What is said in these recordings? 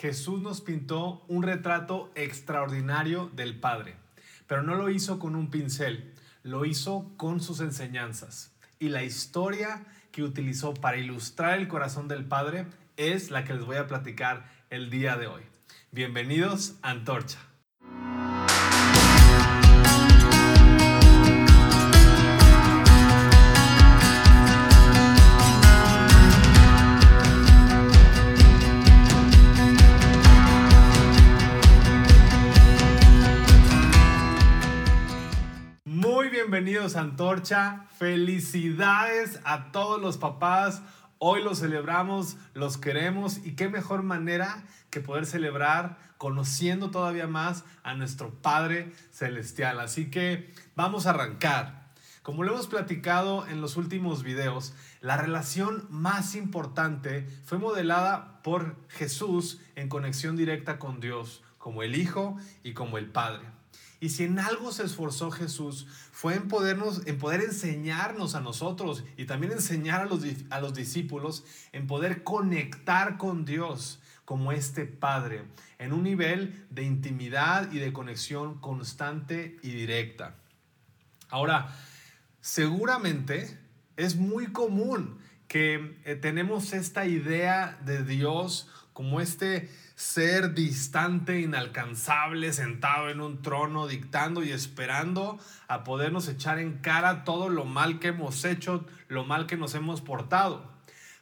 Jesús nos pintó un retrato extraordinario del Padre, pero no lo hizo con un pincel, lo hizo con sus enseñanzas. Y la historia que utilizó para ilustrar el corazón del Padre es la que les voy a platicar el día de hoy. Bienvenidos a Antorcha. Bienvenidos a Antorcha. Felicidades a todos los papás. Hoy los celebramos, los queremos y qué mejor manera que poder celebrar conociendo todavía más a nuestro Padre Celestial. Así que vamos a arrancar. Como lo hemos platicado en los últimos videos, la relación más importante fue modelada por Jesús en conexión directa con Dios, como el Hijo y como el Padre. Y si en algo se esforzó Jesús, fue en, podernos, en poder enseñarnos a nosotros y también enseñar a los, a los discípulos en poder conectar con Dios como este Padre, en un nivel de intimidad y de conexión constante y directa. Ahora, seguramente es muy común que eh, tenemos esta idea de Dios como este ser distante, inalcanzable, sentado en un trono, dictando y esperando a podernos echar en cara todo lo mal que hemos hecho, lo mal que nos hemos portado.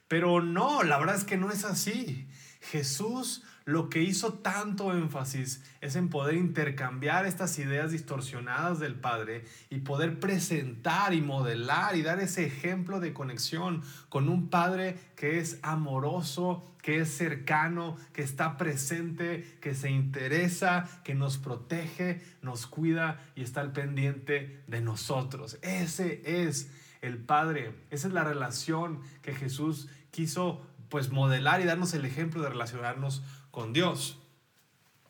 Pero no, la verdad es que no es así. Jesús lo que hizo tanto énfasis es en poder intercambiar estas ideas distorsionadas del Padre y poder presentar y modelar y dar ese ejemplo de conexión con un Padre que es amoroso, que es cercano, que está presente, que se interesa, que nos protege, nos cuida y está al pendiente de nosotros. Ese es el Padre, esa es la relación que Jesús quiso pues modelar y darnos el ejemplo de relacionarnos con Dios.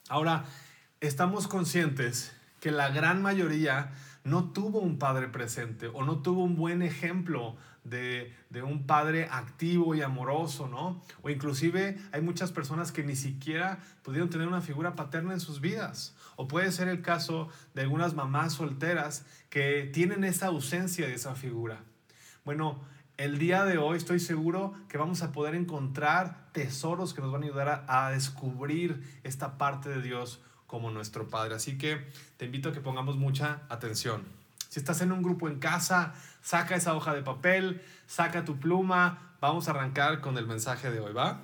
Ahora, estamos conscientes que la gran mayoría no tuvo un padre presente o no tuvo un buen ejemplo de, un padre activo y amoroso, ¿no? O inclusive hay muchas personas que ni siquiera pudieron tener una figura paterna en sus vidas. O puede ser el caso de algunas mamás solteras que tienen esa ausencia de esa figura. Bueno, el día de hoy estoy seguro que vamos a poder encontrar tesoros que nos van a ayudar a, descubrir esta parte de Dios como nuestro Padre. Así que te invito a que pongamos mucha atención. Si estás en un grupo en casa, saca esa hoja de papel, saca tu pluma. Vamos a arrancar con el mensaje de hoy, ¿va?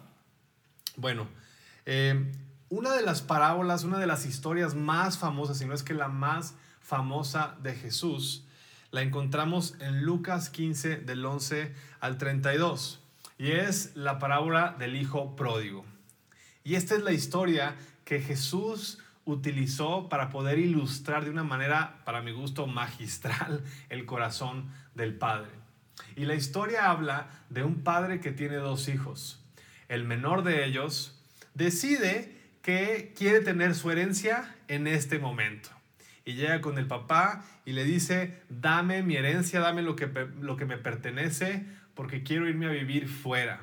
Bueno, eh, una de las parábolas, una de las historias más famosas, si no es que la más famosa de Jesús, la encontramos en Lucas 15 del 11 al 32 y es la parábola del hijo pródigo. Y esta es la historia que Jesús utilizó para poder ilustrar de una manera, para mi gusto, magistral el corazón del Padre. Y la historia habla de un padre que tiene dos hijos. El menor de ellos decide que quiere tener su herencia en este momento y llega con el papá y le dice, dame mi herencia, dame lo que, lo que me pertenece porque quiero irme a vivir fuera.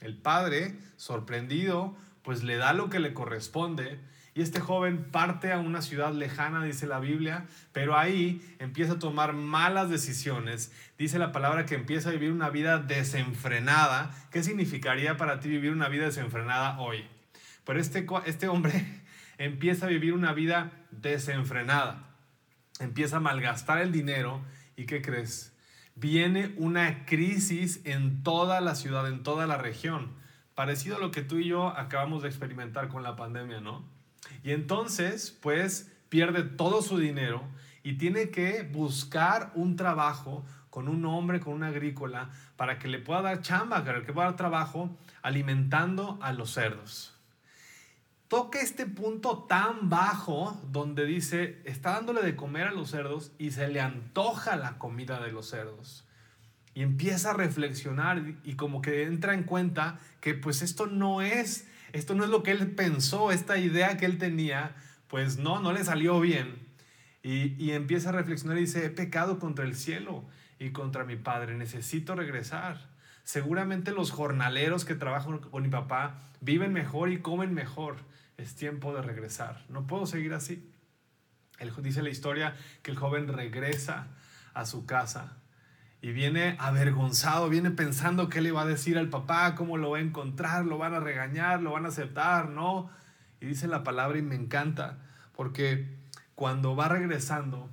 El padre, sorprendido, pues le da lo que le corresponde y este joven parte a una ciudad lejana, dice la Biblia, pero ahí empieza a tomar malas decisiones. Dice la palabra que empieza a vivir una vida desenfrenada. ¿Qué significaría para ti vivir una vida desenfrenada hoy? Pero este, este hombre empieza a vivir una vida desenfrenada, empieza a malgastar el dinero y ¿qué crees? Viene una crisis en toda la ciudad, en toda la región, parecido a lo que tú y yo acabamos de experimentar con la pandemia, ¿no? Y entonces, pues, pierde todo su dinero y tiene que buscar un trabajo con un hombre, con una agrícola, para que le pueda dar chamba, que le pueda dar trabajo alimentando a los cerdos toca este punto tan bajo donde dice, está dándole de comer a los cerdos y se le antoja la comida de los cerdos. Y empieza a reflexionar y como que entra en cuenta que pues esto no es, esto no es lo que él pensó, esta idea que él tenía, pues no, no le salió bien. Y, y empieza a reflexionar y dice, he pecado contra el cielo y contra mi Padre, necesito regresar. Seguramente los jornaleros que trabajan con mi papá viven mejor y comen mejor. Es tiempo de regresar. No puedo seguir así. dice la historia que el joven regresa a su casa y viene avergonzado, viene pensando qué le va a decir al papá, cómo lo va a encontrar, lo van a regañar, lo van a aceptar, ¿no? Y dice la palabra y me encanta, porque cuando va regresando,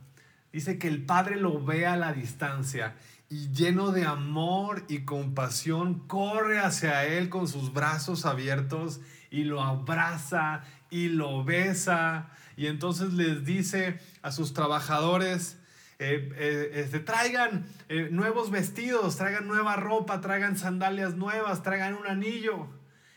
dice que el padre lo ve a la distancia y lleno de amor y compasión, corre hacia él con sus brazos abiertos y lo abraza y lo besa. Y entonces les dice a sus trabajadores, eh, eh, este, traigan eh, nuevos vestidos, traigan nueva ropa, traigan sandalias nuevas, traigan un anillo.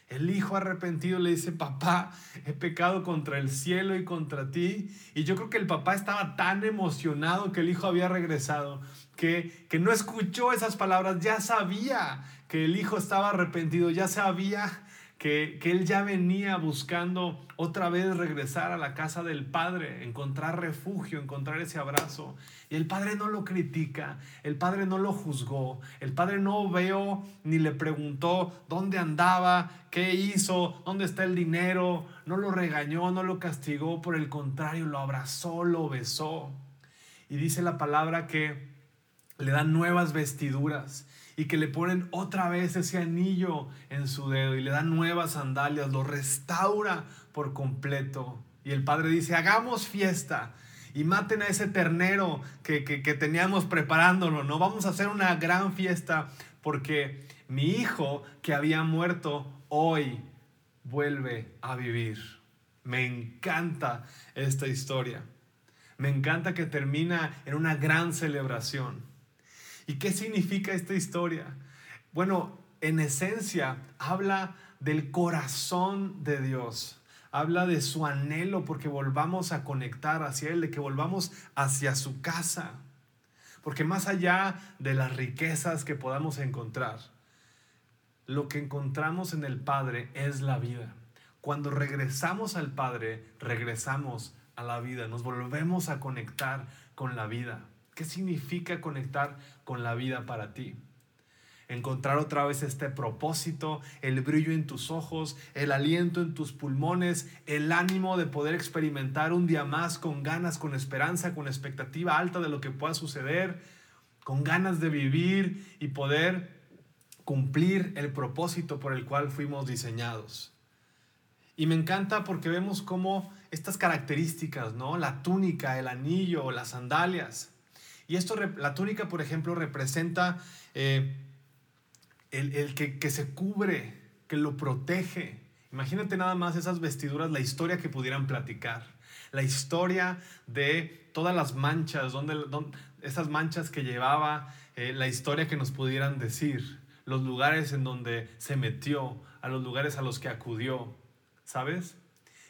El hijo arrepentido le dice, papá, he pecado contra el cielo y contra ti. Y yo creo que el papá estaba tan emocionado que el hijo había regresado, que, que no escuchó esas palabras, ya sabía que el hijo estaba arrepentido, ya sabía que, él ya venía buscando otra vez regresar a la casa del Padre, encontrar refugio, encontrar ese abrazo. Y el Padre no lo critica, el Padre no lo juzgó, el Padre no veo ni le preguntó dónde andaba, qué hizo, dónde está el dinero, no lo regañó, no lo castigó, por el contrario, lo abrazó, lo besó. Y dice la palabra que le dan nuevas vestiduras y que le ponen otra vez ese anillo en su dedo y le dan nuevas sandalias, lo restaura por completo. Y el padre dice, hagamos fiesta y maten a ese ternero que, que, teníamos preparándolo, ¿no? Vamos a hacer una gran fiesta porque mi hijo que había muerto hoy vuelve a vivir. Me encanta esta historia. Me encanta que termina en una gran celebración. ¿Y qué significa esta historia? Bueno, en esencia habla del corazón de Dios. Habla de su anhelo porque volvamos a conectar hacia Él, de que volvamos hacia su casa. Porque más allá de las riquezas que podamos encontrar, lo que encontramos en el Padre es la vida. Cuando regresamos al Padre, regresamos a la vida, nos volvemos a conectar con la vida. ¿Qué significa conectar con la vida para ti? Encontrar otra vez este propósito, el brillo en tus ojos, el aliento en tus pulmones, el ánimo de poder experimentar un día más con ganas, con esperanza, con expectativa alta de lo que pueda suceder, con ganas de vivir y poder cumplir el propósito por el cual fuimos diseñados. Y me encanta porque vemos cómo estas características, ¿no? La túnica, el anillo, las sandalias, y esto, la túnica, por ejemplo, representa eh, el, que, que, se cubre, que lo protege. Imagínate nada más esas vestiduras, la historia que pudieran platicar. La historia de todas las manchas, donde, esas manchas que llevaba, eh, la historia que nos pudieran decir, los lugares en donde se metió, a los lugares a los que acudió, ¿sabes?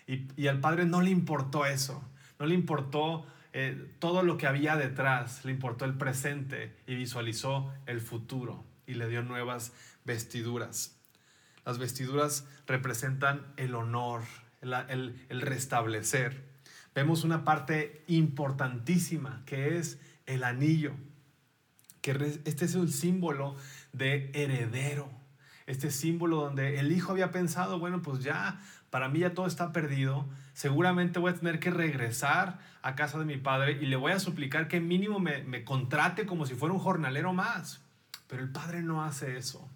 Y, y al padre no le importó eso, no le importó eh, todo lo que había detrás, le importó el presente y visualizó el futuro y le dio nuevas vestiduras. Las vestiduras representan el honor, el, el restablecer. Vemos una parte importantísima que es el anillo, que este es el símbolo de heredero, este símbolo donde el hijo había pensado, bueno, pues ya, para mí ya todo está perdido, seguramente voy a tener que regresar a casa de mi padre y le voy a suplicar que mínimo me, me contrate como si fuera un jornalero más. Pero el padre no hace eso.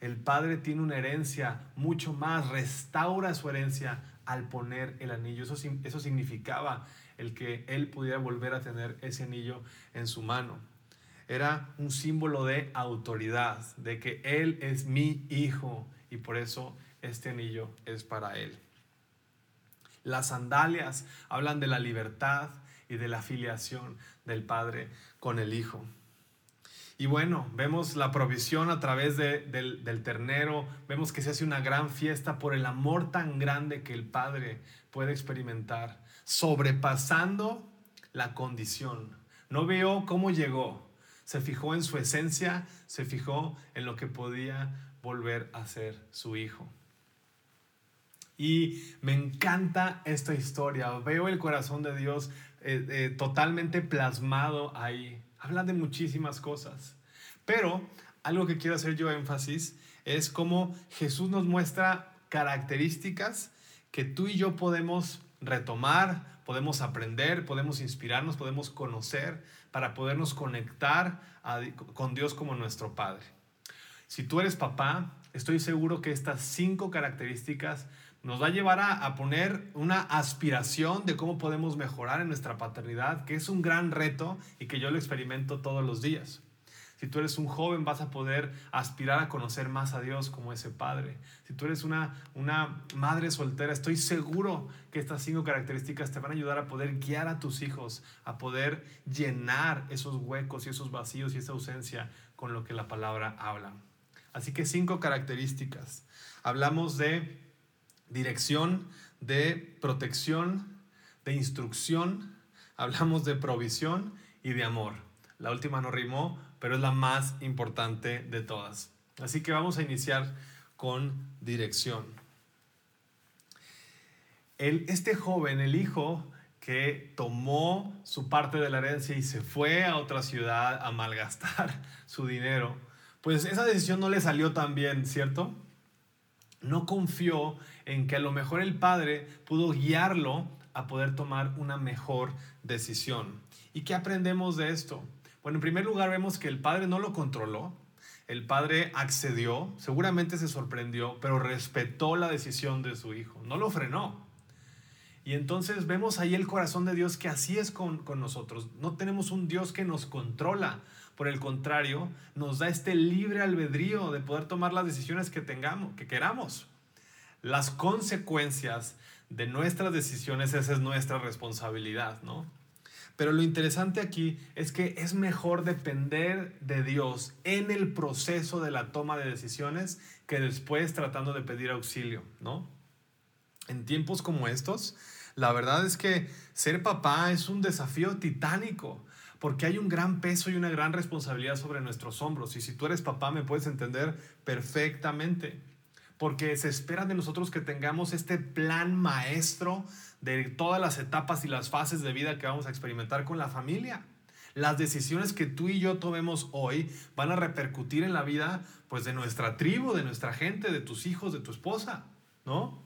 El padre tiene una herencia mucho más, restaura su herencia al poner el anillo. Eso, eso significaba el que él pudiera volver a tener ese anillo en su mano. Era un símbolo de autoridad, de que él es mi hijo y por eso este anillo es para él. Las sandalias hablan de la libertad y de la afiliación del Padre con el Hijo. Y bueno, vemos la provisión a través del, del, ternero, vemos que se hace una gran fiesta por el amor tan grande que el Padre puede experimentar, sobrepasando la condición. No veo cómo llegó, se fijó en su esencia, se fijó en lo que podía volver a ser su Hijo. Y me encanta esta historia. Veo el corazón de Dios eh, eh, totalmente plasmado ahí. Habla de muchísimas cosas. Pero algo que quiero hacer yo énfasis es cómo Jesús nos muestra características que tú y yo podemos retomar, podemos aprender, podemos inspirarnos, podemos conocer para podernos conectar con Dios como nuestro Padre. Si tú eres papá, estoy seguro que estas cinco características nos va a llevar a, a, poner una aspiración de cómo podemos mejorar en nuestra paternidad, que es un gran reto y que yo lo experimento todos los días. Si tú eres un joven, vas a poder aspirar a conocer más a Dios como ese Padre. Si tú eres una, una madre soltera, estoy seguro que estas cinco características te van a ayudar a poder guiar a tus hijos, a poder llenar esos huecos y esos vacíos y esa ausencia con lo que la palabra habla. Así que cinco características. Hablamos de dirección, de protección, de instrucción, hablamos de provisión y de amor. La última no rimó, pero es la más importante de todas. Así que vamos a iniciar con dirección. El, este joven, el hijo que tomó su parte de la herencia y se fue a otra ciudad a malgastar su dinero, pues esa decisión no le salió tan bien, ¿cierto? No confió en que a lo mejor el padre pudo guiarlo a poder tomar una mejor decisión. ¿Y qué aprendemos de esto? Bueno, en primer lugar vemos que el padre no lo controló, el padre accedió, seguramente se sorprendió, pero respetó la decisión de su hijo, no lo frenó. Y entonces vemos ahí el corazón de Dios que así es con, con nosotros. No tenemos un Dios que nos controla, por el contrario, nos da este libre albedrío de poder tomar las decisiones que tengamos, que queramos. Las consecuencias de nuestras decisiones, esa es nuestra responsabilidad, ¿no? Pero lo interesante aquí es que es mejor depender de Dios en el proceso de la toma de decisiones que después tratando de pedir auxilio, ¿no? En tiempos como estos, la verdad es que ser papá es un desafío titánico, porque hay un gran peso y una gran responsabilidad sobre nuestros hombros. Y si tú eres papá, me puedes entender perfectamente porque se espera de nosotros que tengamos este plan maestro de todas las etapas y las fases de vida que vamos a experimentar con la familia. Las decisiones que tú y yo tomemos hoy van a repercutir en la vida pues de nuestra tribu, de nuestra gente, de tus hijos, de tu esposa, ¿no?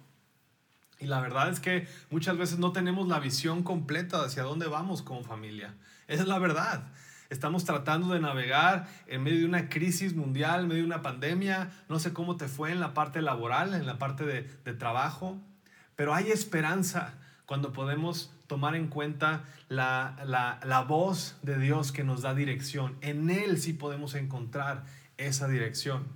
Y la verdad es que muchas veces no tenemos la visión completa de hacia dónde vamos como familia. Esa es la verdad. Estamos tratando de navegar en medio de una crisis mundial, en medio de una pandemia. No sé cómo te fue en la parte laboral, en la parte de, trabajo, pero hay esperanza cuando podemos tomar en cuenta la, la, voz de Dios que nos da dirección. En Él sí podemos encontrar esa dirección.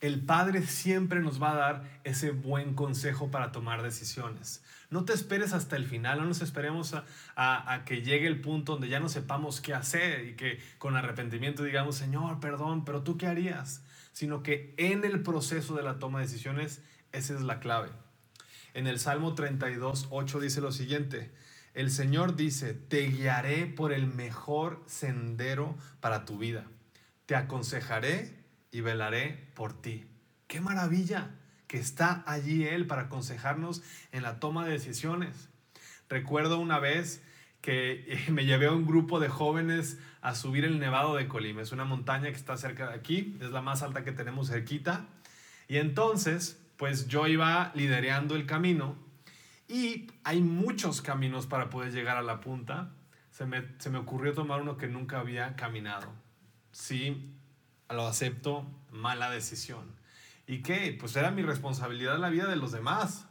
El Padre siempre nos va a dar ese buen consejo para tomar decisiones. No te esperes hasta el final, no nos esperemos a, que llegue el punto donde ya no sepamos qué hacer y que con arrepentimiento digamos, Señor, perdón, pero tú qué harías, sino que en el proceso de la toma de decisiones, esa es la clave. En el Salmo 32, 8 dice lo siguiente, el Señor dice, te guiaré por el mejor sendero para tu vida, te aconsejaré y velaré por ti. ¡Qué maravilla! que está allí Él para aconsejarnos en la toma de decisiones. Recuerdo una vez que me llevé a un grupo de jóvenes a subir el Nevado de Colima. Es una montaña que está cerca de aquí, es la más alta que tenemos cerquita. Y entonces, pues yo iba liderando el camino y hay muchos caminos para poder llegar a la punta. Se me, se me ocurrió tomar uno que nunca había caminado. Sí, lo acepto, mala decisión. ¿Y qué? Pues era mi responsabilidad la vida de los demás,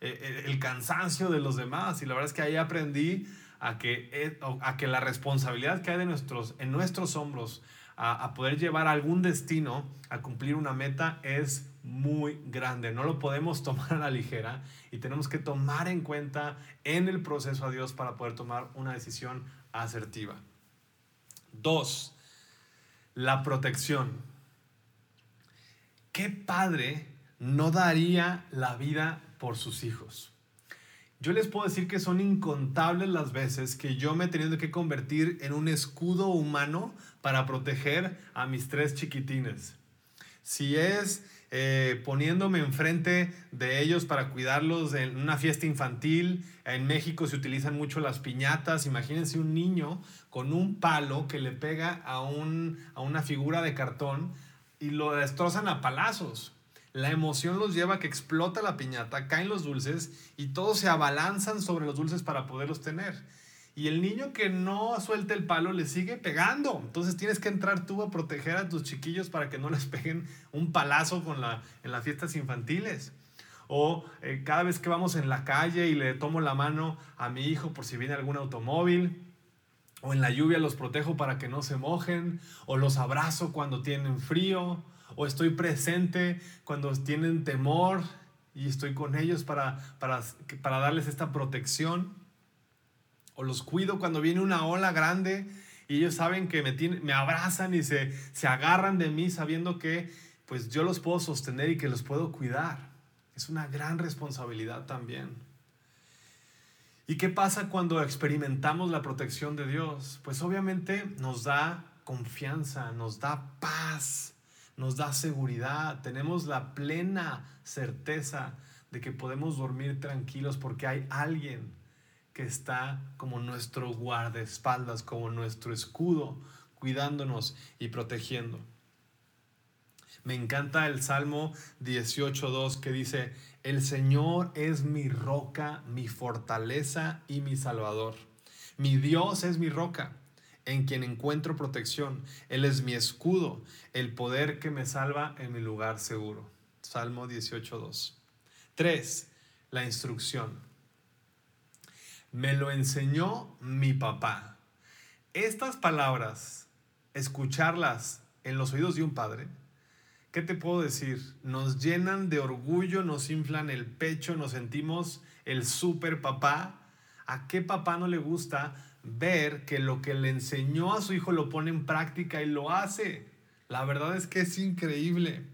eh, eh, el cansancio de los demás. Y la verdad es que ahí aprendí a que, eh, a que la responsabilidad que hay de nuestros, en nuestros hombros a, a poder llevar algún destino, a cumplir una meta, es muy grande. No lo podemos tomar a la ligera y tenemos que tomar en cuenta en el proceso a Dios para poder tomar una decisión asertiva. Dos, la protección. ¿qué padre no daría la vida por sus hijos? Yo les puedo decir que son incontables las veces que yo me he tenido que convertir en un escudo humano para proteger a mis tres chiquitines. Si es eh, poniéndome enfrente de ellos para cuidarlos en una fiesta infantil. En México se utilizan mucho las piñatas. Imagínense un niño con un palo que le pega a, un, a una figura de cartón y lo destrozan a palazos. La emoción los lleva a que explota la piñata, caen los dulces y todos se abalanzan sobre los dulces para poderlos tener. Y el niño que no suelta el palo le sigue pegando. Entonces tienes que entrar tú a proteger a tus chiquillos para que no les peguen un palazo con la, en las fiestas infantiles. O eh, cada vez que vamos en la calle y le tomo la mano a mi hijo por si viene algún automóvil. O en la lluvia los protejo para que no se mojen. O los abrazo cuando tienen frío. O estoy presente cuando tienen temor y estoy con ellos para, para, para darles esta protección o los cuido cuando viene una ola grande y ellos saben que me, me abrazan y se, se agarran de mí sabiendo que pues yo los puedo sostener y que los puedo cuidar. Es una gran responsabilidad también. ¿Y qué pasa cuando experimentamos la protección de Dios? Pues obviamente nos da confianza, nos da paz, nos da seguridad, tenemos la plena certeza de que podemos dormir tranquilos porque hay alguien que está como nuestro guardaespaldas, como nuestro escudo, cuidándonos y protegiendo. Me encanta el Salmo 18.2 que dice, el Señor es mi roca, mi fortaleza y mi salvador. Mi Dios es mi roca, en quien encuentro protección. Él es mi escudo, el poder que me salva en mi lugar seguro. Salmo 18.2. 3. La instrucción. Me lo enseñó mi papá. Estas palabras, escucharlas en los oídos de un padre, ¿qué te puedo decir? Nos llenan de orgullo, nos inflan el pecho, nos sentimos el super papá. ¿A qué papá no le gusta ver que lo que le enseñó a su hijo lo pone en práctica y lo hace? La verdad es que es increíble.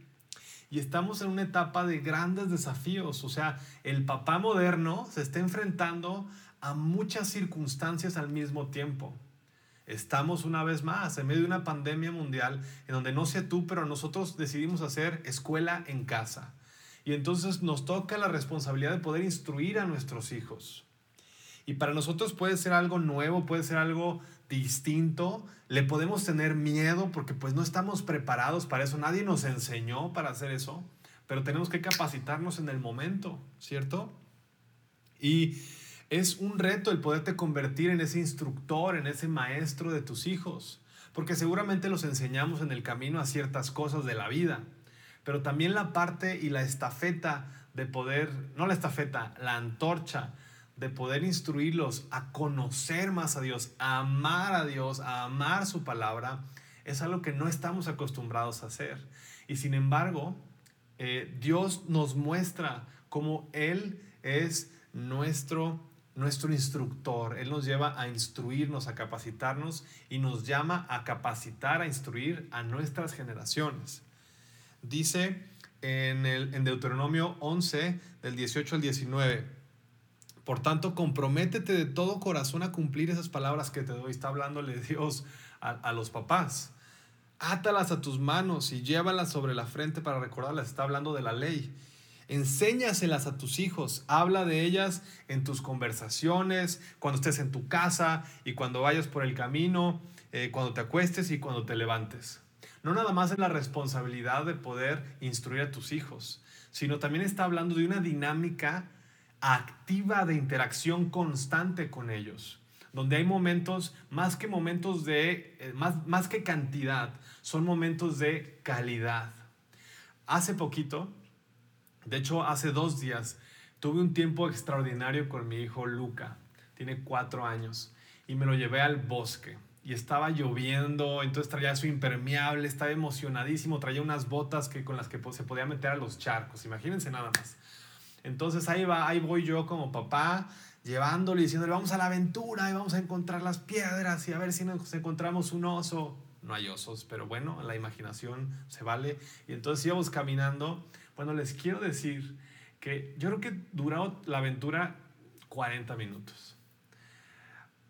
Y estamos en una etapa de grandes desafíos. O sea, el papá moderno se está enfrentando a muchas circunstancias al mismo tiempo. Estamos una vez más en medio de una pandemia mundial en donde no sé tú, pero nosotros decidimos hacer escuela en casa. Y entonces nos toca la responsabilidad de poder instruir a nuestros hijos. Y para nosotros puede ser algo nuevo, puede ser algo distinto. Le podemos tener miedo porque pues no estamos preparados para eso. Nadie nos enseñó para hacer eso. Pero tenemos que capacitarnos en el momento, ¿cierto? Y es un reto el poderte convertir en ese instructor, en ese maestro de tus hijos, porque seguramente los enseñamos en el camino a ciertas cosas de la vida, pero también la parte y la estafeta de poder, no la estafeta, la antorcha de poder instruirlos a conocer más a Dios, a amar a Dios, a amar su palabra, es algo que no estamos acostumbrados a hacer. Y sin embargo, eh, Dios nos muestra cómo Él es nuestro nuestro instructor. Él nos lleva a instruirnos, a capacitarnos y nos llama a capacitar, a instruir a nuestras generaciones. Dice en, el, Deuteronomio 11, del 18 al 19. Por tanto, comprométete de todo corazón a cumplir esas palabras que te doy. Está hablándole Dios a, a los papás. Átalas a tus manos y llévalas sobre la frente para recordarlas. Está hablando de la ley Enséñaselas a tus hijos, habla de ellas en tus conversaciones, cuando estés en tu casa y cuando vayas por el camino, eh, cuando te acuestes y cuando te levantes. No nada más es la responsabilidad de poder instruir a tus hijos, sino también está hablando de una dinámica activa de interacción constante con ellos, donde hay momentos, más que momentos de, eh, más, más que cantidad, son momentos de calidad. Hace poquito de hecho, hace dos días tuve un tiempo extraordinario con mi hijo Luca. Tiene cuatro años. Y me lo llevé al bosque. Y estaba lloviendo, entonces traía su impermeable, estaba emocionadísimo, traía unas botas que, con las que se podía meter a los charcos. Imagínense nada más. Entonces ahí va, ahí voy yo como papá, llevándole, diciéndole, vamos a la aventura y vamos a encontrar las piedras y a ver si nos encontramos un oso. No hay osos, pero bueno, la imaginación se vale. Y entonces íbamos caminando bueno, les quiero decir que yo creo que duró la aventura 40 minutos.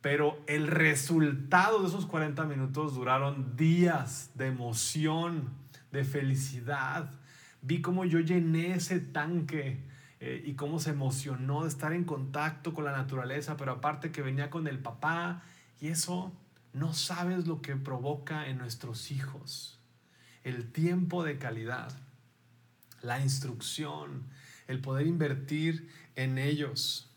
Pero el resultado de esos 40 minutos duraron días de emoción, de felicidad, Vi cómo yo llené ese tanque eh, y cómo se emocionó de estar en contacto con la naturaleza, pero aparte que venía con el papá y eso no sabes lo que provoca en nuestros hijos. El tiempo de calidad, la instrucción, el poder invertir en ellos,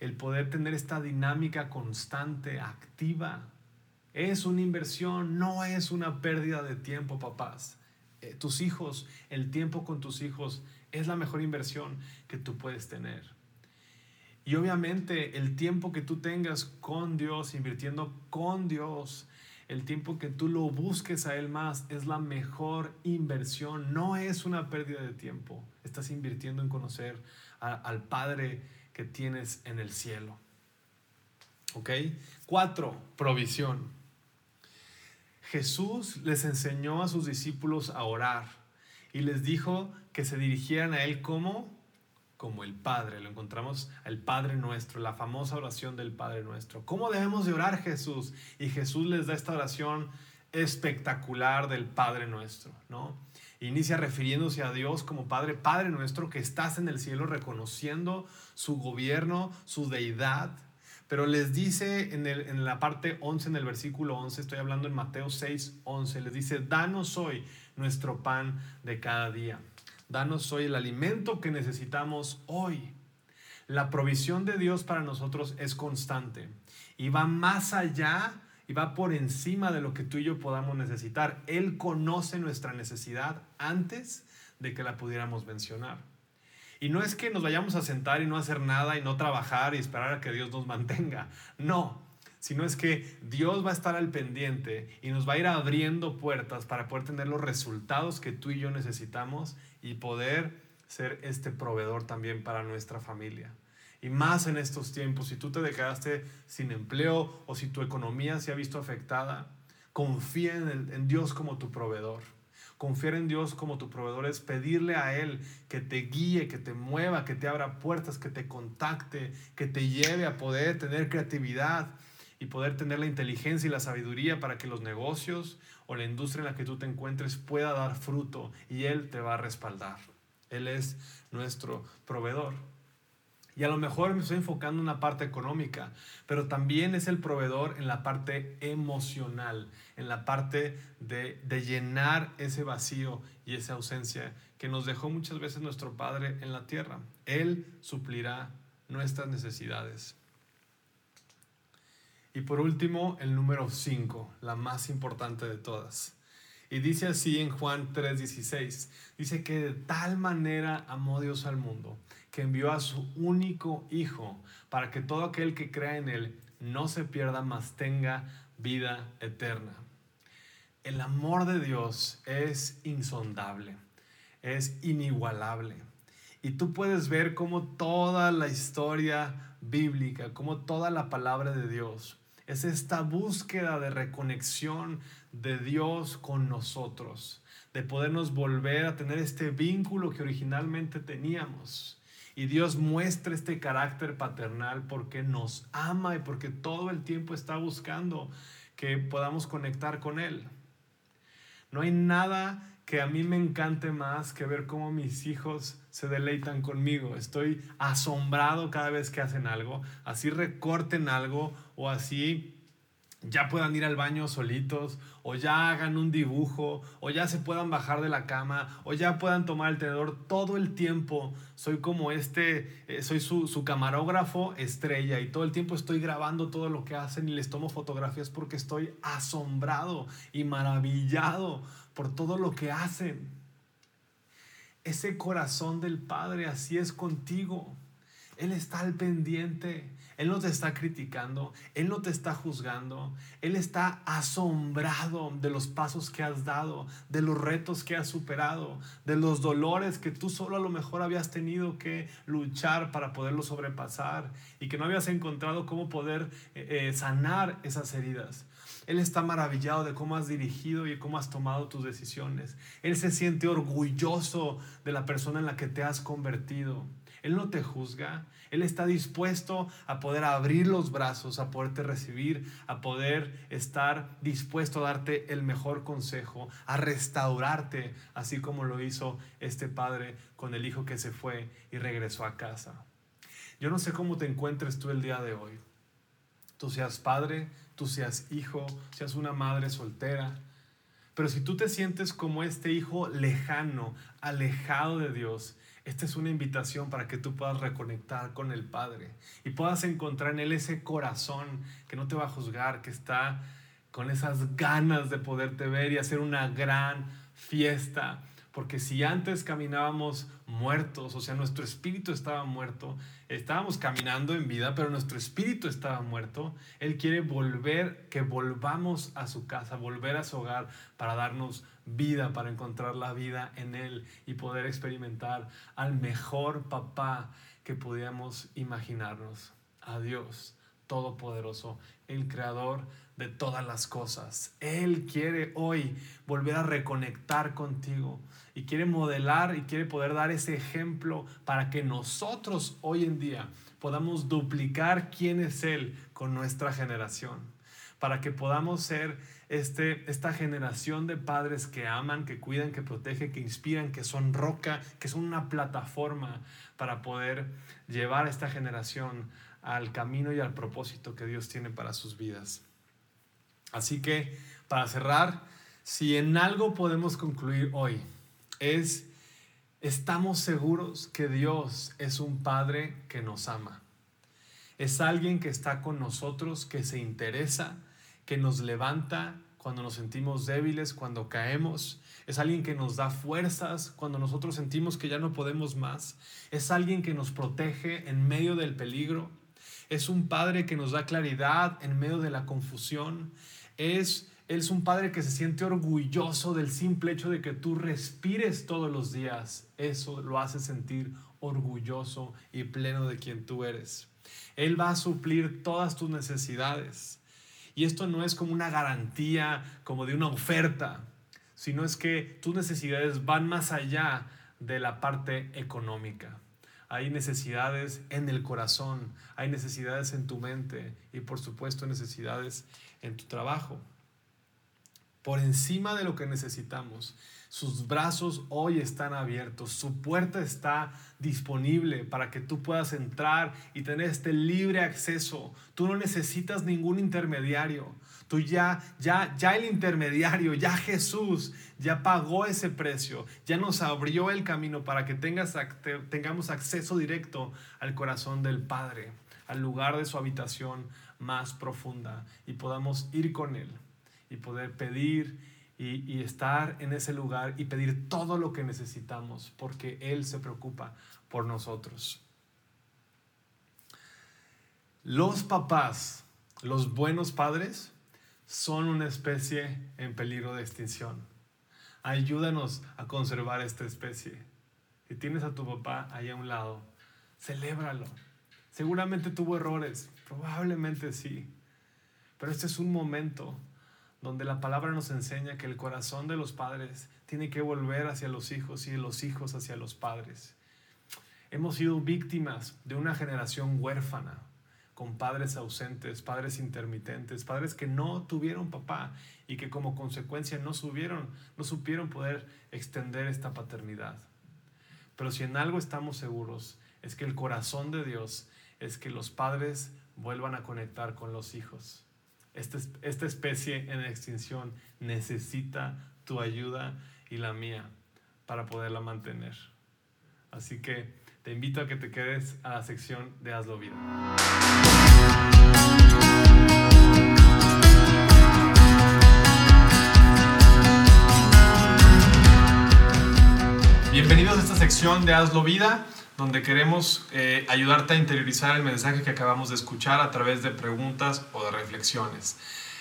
el poder tener esta dinámica constante, activa. Es una inversión, no es una pérdida de tiempo, papás. Eh, tus hijos, el tiempo con tus hijos es la mejor inversión que tú puedes tener. Y obviamente el tiempo que tú tengas con Dios, invirtiendo con Dios, el tiempo que tú lo busques a Él más es la mejor inversión. No es una pérdida de tiempo. Estás invirtiendo en conocer al Padre que tienes en el cielo. ¿Ok? Cuatro, provisión. Jesús les enseñó a sus discípulos a orar y les dijo que se dirigieran a Él como como el Padre. Lo encontramos el Padre nuestro, la famosa oración del Padre nuestro. ¿Cómo debemos de orar Jesús? Y Jesús les da esta oración espectacular del Padre nuestro, ¿no? Inicia refiriéndose a Dios como Padre, Padre nuestro que estás en el cielo, reconociendo su gobierno, su deidad, pero les dice en, el, en, la parte 11, en el versículo 11, estoy hablando en Mateo 6, 11, les dice, danos hoy nuestro pan de cada día. Danos hoy el alimento que necesitamos hoy. La provisión de Dios para nosotros es constante y va más allá y va por encima de lo que tú y yo podamos necesitar. Él conoce nuestra necesidad antes de que la pudiéramos mencionar. Y no es que nos vayamos a sentar y no hacer nada y no trabajar y esperar a que Dios nos mantenga. No, sino es que Dios va a estar al pendiente y nos va a ir abriendo puertas para poder tener los resultados que tú y yo necesitamos y poder ser este proveedor también para nuestra familia. Y más en estos tiempos, si tú te dejaste sin empleo o si tu economía se ha visto afectada, confía en, en Dios como tu proveedor. Confiar en Dios como tu proveedor es pedirle a Él que te guíe, que te mueva, que te abra puertas, que te contacte, que te lleve a poder tener creatividad y poder tener la inteligencia y la sabiduría para que los negocios o la industria en la que tú te encuentres pueda dar fruto y Él te va a respaldar. Él es nuestro proveedor. Y a lo mejor me estoy enfocando en la parte económica, pero también es el proveedor en la parte emocional, en la parte de, de, llenar ese vacío y esa ausencia que nos dejó muchas veces nuestro Padre en la tierra. Él suplirá nuestras necesidades. Y por último, el número 5, la más importante de todas. Y dice así en Juan 3:16, dice que de tal manera amó Dios al mundo, que envió a su único Hijo, para que todo aquel que crea en Él no se pierda, mas tenga vida eterna. El amor de Dios es insondable, es inigualable. Y tú puedes ver cómo toda la historia bíblica, como toda la palabra de Dios, es esta búsqueda de reconexión de Dios con nosotros, de podernos volver a tener este vínculo que originalmente teníamos. Y Dios muestra este carácter paternal porque nos ama y porque todo el tiempo está buscando que podamos conectar con Él. No hay nada que a mí me encante más que ver cómo mis hijos se deleitan conmigo. Estoy asombrado cada vez que hacen algo, así recorten algo o así ya puedan ir al baño solitos, o ya hagan un dibujo, o ya se puedan bajar de la cama, o ya puedan tomar el tenedor todo el tiempo. Soy como este, eh, soy su, su, camarógrafo estrella y todo el tiempo estoy grabando todo lo que hacen y les tomo fotografías porque estoy asombrado y maravillado por todo lo que hacen. Ese corazón del Padre así es contigo. Él está al pendiente. Él no te está criticando, Él no te está juzgando, Él está asombrado de los pasos que has dado, de los retos que has superado, de los dolores que tú solo a lo mejor habías tenido que luchar para poderlo sobrepasar y que no habías encontrado cómo poder eh, eh, sanar esas heridas. Él está maravillado de cómo has dirigido y cómo has tomado tus decisiones. Él se siente orgulloso de la persona en la que te has convertido. Él no te juzga. Él está dispuesto a poder abrir los brazos, a poderte recibir, a poder estar dispuesto a darte el mejor consejo, a restaurarte, así como lo hizo este padre con el hijo que se fue y regresó a casa. Yo no sé cómo te encuentres tú el día de hoy. Tú seas padre, tú seas hijo, seas una madre soltera, pero si tú te sientes como este hijo lejano, alejado de Dios, esta es una invitación para que tú puedas reconectar con el Padre y puedas encontrar en Él ese corazón que no te va a juzgar, que está con esas ganas de poderte ver y hacer una gran fiesta. Porque si antes caminábamos muertos, o sea, nuestro espíritu estaba muerto, estábamos caminando en vida, pero nuestro espíritu estaba muerto. Él quiere volver, que volvamos a su casa, volver a su hogar para darnos vida, para encontrar la vida en Él y poder experimentar al mejor papá que podíamos imaginarnos, a Dios Todopoderoso, el Creador de todas las cosas. Él quiere hoy volver a reconectar contigo y quiere modelar y quiere poder dar ese ejemplo para que nosotros hoy en día podamos duplicar quién es Él con nuestra generación, para que podamos ser este, esta generación de padres que aman, que cuidan, que protegen, que inspiran, que son roca, que son una plataforma para poder llevar a esta generación al camino y al propósito que Dios tiene para sus vidas. Así que, para cerrar, si en algo podemos concluir hoy, es, estamos seguros que Dios es un Padre que nos ama. Es alguien que está con nosotros, que se interesa, que nos levanta cuando nos sentimos débiles, cuando caemos. Es alguien que nos da fuerzas cuando nosotros sentimos que ya no podemos más. Es alguien que nos protege en medio del peligro. Es un Padre que nos da claridad en medio de la confusión. Es es un padre que se siente orgulloso del simple hecho de que tú respires todos los días. Eso lo hace sentir orgulloso y pleno de quien tú eres. Él va a suplir todas tus necesidades. Y esto no es como una garantía, como de una oferta, sino es que tus necesidades van más allá de la parte económica. Hay necesidades en el corazón, hay necesidades en tu mente y por supuesto necesidades en tu trabajo por encima de lo que necesitamos. Sus brazos hoy están abiertos, su puerta está disponible para que tú puedas entrar y tener este libre acceso. Tú no necesitas ningún intermediario. Tú ya, ya, ya el intermediario, ya Jesús, ya pagó ese precio, ya nos abrió el camino para que tengas, tengamos acceso directo al corazón del Padre, al lugar de su habitación más profunda y podamos ir con Él y poder pedir y, estar en ese lugar y pedir todo lo que necesitamos porque Él se preocupa por nosotros. Los papás, los buenos padres, son una especie en peligro de extinción. Ayúdanos a conservar esta especie. Si tienes a tu papá ahí a un lado, celébralo. Seguramente tuvo errores, probablemente sí. Pero este es un momento donde la palabra nos enseña que el corazón de los padres tiene que volver hacia los hijos y los hijos hacia los padres. Hemos sido víctimas de una generación huérfana, con padres ausentes, padres intermitentes, padres que no tuvieron papá y que como consecuencia no, subieron, no supieron poder extender esta paternidad. Pero si en algo estamos seguros, es que el corazón de Dios es que los padres vuelvan a conectar con los hijos esta, especie en extinción necesita tu ayuda y la mía para poderla mantener. Así que te invito a que te quedes a la sección de Hazlo Vida. Bienvenidos a esta sección de Hazlo Vida donde queremos eh, ayudarte a interiorizar el mensaje que acabamos de escuchar a través de preguntas o de reflexiones.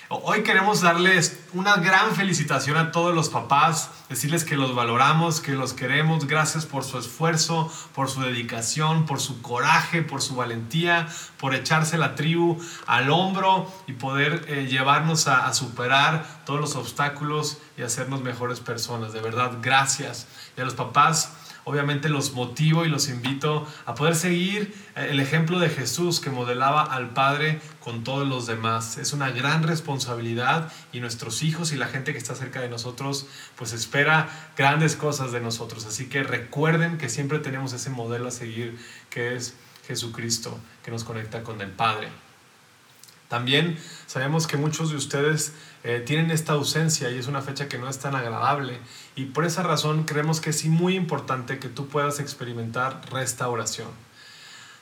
Hoy queremos darles una gran felicitación a todos los papás, decirles que los valoramos, que los queremos, gracias por su esfuerzo, por su dedicación, por su coraje, por su valentía, por echarse la tribu al hombro y poder eh, llevarnos a, a superar todos los obstáculos y hacernos mejores personas. De verdad, gracias. Y a los papás, obviamente los motivo y los invito a poder seguir eh, el ejemplo de Jesús que modelaba al Padre con todos los demás. Es una gran responsabilidad y nuestros hijos y la gente que está cerca de nosotros pues espera grandes cosas de nosotros. Así que recuerden que siempre tenemos ese modelo a seguir que es Jesucristo que nos conecta con el Padre. También sabemos que muchos de ustedes eh, tienen esta ausencia y es una fecha que no es tan agradable y por esa razón creemos que es muy importante que tú puedas experimentar restauración.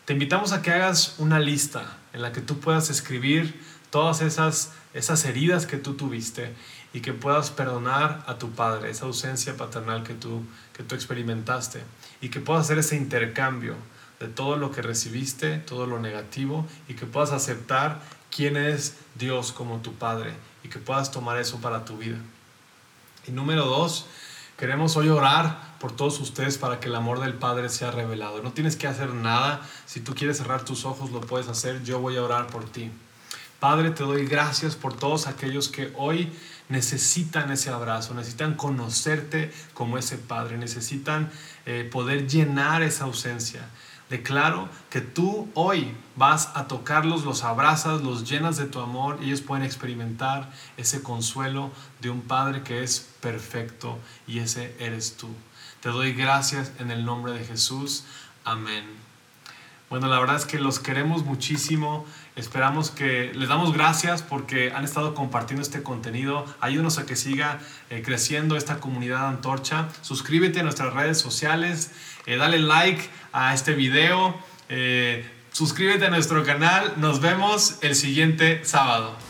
Te invitamos a que hagas una lista en la que tú puedas escribir todas esas, esas heridas que tú tuviste y que puedas perdonar a tu padre, esa ausencia paternal que tú, que tú experimentaste y que puedas hacer ese intercambio de todo lo que recibiste, todo lo negativo y que puedas aceptar quién es Dios como tu Padre y que puedas tomar eso para tu vida. Y número dos, queremos hoy orar por todos ustedes para que el amor del Padre sea revelado. No tienes que hacer nada. Si tú quieres cerrar tus ojos, lo puedes hacer. Yo voy a orar por ti. Padre, te doy gracias por todos aquellos que hoy necesitan ese abrazo, necesitan conocerte como ese Padre, necesitan eh, poder llenar esa ausencia. Declaro que tú hoy vas a tocarlos, los abrazas, los llenas de tu amor y ellos pueden experimentar ese consuelo de un Padre que es perfecto y ese eres tú. Te doy gracias en el nombre de Jesús. Amén. Bueno, la verdad es que los queremos muchísimo. Esperamos que les damos gracias porque han estado compartiendo este contenido. Ayúdanos a que siga eh, creciendo esta comunidad antorcha. Suscríbete a nuestras redes sociales, eh, dale like a este video, eh, suscríbete a nuestro canal. Nos vemos el siguiente sábado.